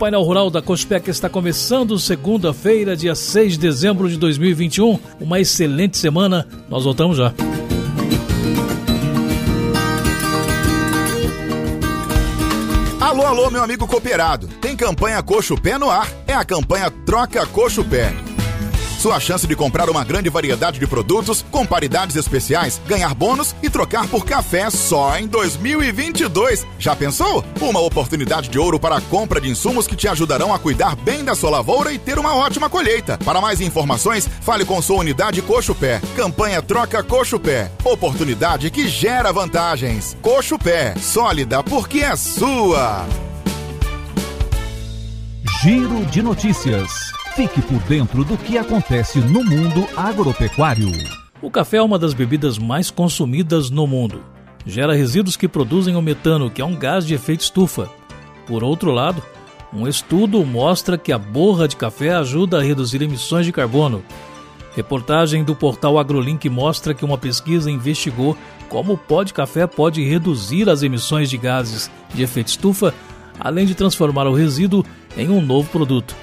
painel rural da Cospec está começando segunda-feira, dia 6 de dezembro de 2021. Uma excelente semana. Nós voltamos já. Alô, alô, meu amigo cooperado. Tem campanha Coxo Pé no ar. É a campanha Troca Coxo Pé. Sua chance de comprar uma grande variedade de produtos com paridades especiais, ganhar bônus e trocar por café só em 2022. Já pensou? Uma oportunidade de ouro para a compra de insumos que te ajudarão a cuidar bem da sua lavoura e ter uma ótima colheita. Para mais informações, fale com sua unidade Coxo Pé. Campanha Troca Coxo Pé. Oportunidade que gera vantagens. Coxo Pé, sólida porque é sua. Giro de notícias. Fique por dentro do que acontece no mundo agropecuário. O café é uma das bebidas mais consumidas no mundo. Gera resíduos que produzem o metano, que é um gás de efeito estufa. Por outro lado, um estudo mostra que a borra de café ajuda a reduzir emissões de carbono. Reportagem do portal AgroLink mostra que uma pesquisa investigou como o pó de café pode reduzir as emissões de gases de efeito estufa, além de transformar o resíduo em um novo produto.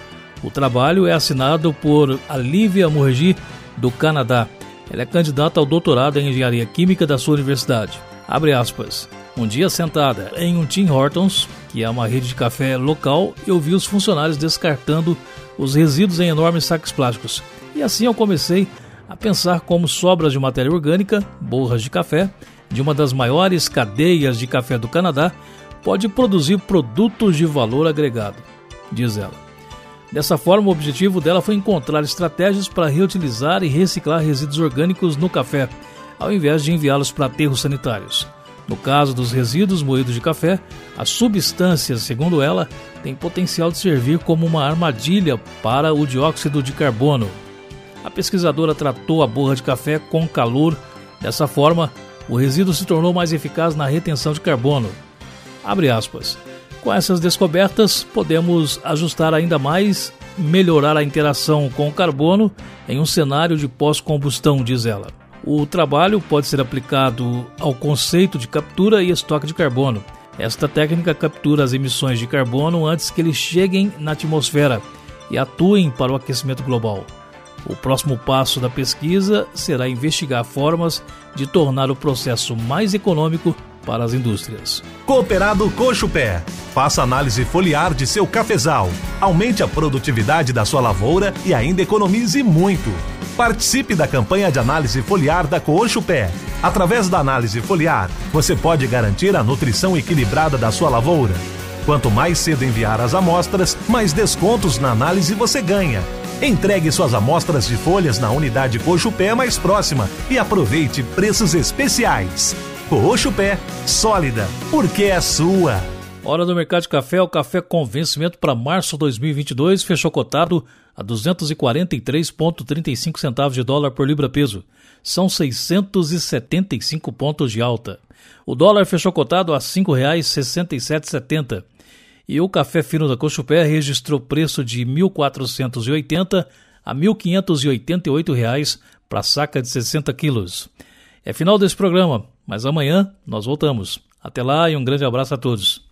O trabalho é assinado por Alívia Murgi, do Canadá. Ela é candidata ao doutorado em engenharia química da sua universidade. Abre aspas. Um dia sentada em um Tim Hortons, que é uma rede de café local, eu vi os funcionários descartando os resíduos em enormes sacos plásticos. E assim eu comecei a pensar como sobras de matéria orgânica, borras de café, de uma das maiores cadeias de café do Canadá, pode produzir produtos de valor agregado, diz ela. Dessa forma, o objetivo dela foi encontrar estratégias para reutilizar e reciclar resíduos orgânicos no café, ao invés de enviá-los para aterros sanitários. No caso dos resíduos moídos de café, as substâncias, segundo ela, têm potencial de servir como uma armadilha para o dióxido de carbono. A pesquisadora tratou a borra de café com calor. Dessa forma, o resíduo se tornou mais eficaz na retenção de carbono. Abre aspas. Com essas descobertas, podemos ajustar ainda mais, melhorar a interação com o carbono em um cenário de pós-combustão, diz ela. O trabalho pode ser aplicado ao conceito de captura e estoque de carbono. Esta técnica captura as emissões de carbono antes que eles cheguem na atmosfera e atuem para o aquecimento global. O próximo passo da pesquisa será investigar formas de tornar o processo mais econômico para as indústrias. Cooperado Coxo Pé. Faça análise foliar de seu cafezal. Aumente a produtividade da sua lavoura e ainda economize muito. Participe da campanha de análise foliar da Coxo Pé. Através da análise foliar, você pode garantir a nutrição equilibrada da sua lavoura. Quanto mais cedo enviar as amostras, mais descontos na análise você ganha. Entregue suas amostras de folhas na unidade Coxo Pé mais próxima e aproveite preços especiais. Coxo Pé, sólida, porque é sua. Hora do mercado de café, o café com vencimento para março de 2022 fechou cotado a 243,35 centavos de dólar por libra peso. São 675 pontos de alta. O dólar fechou cotado a R$ 5,6770. E o café fino da Cochupé registrou preço de R$ 1.480 a R$ 1.588 para saca de 60 quilos. É final desse programa. Mas amanhã nós voltamos. Até lá e um grande abraço a todos.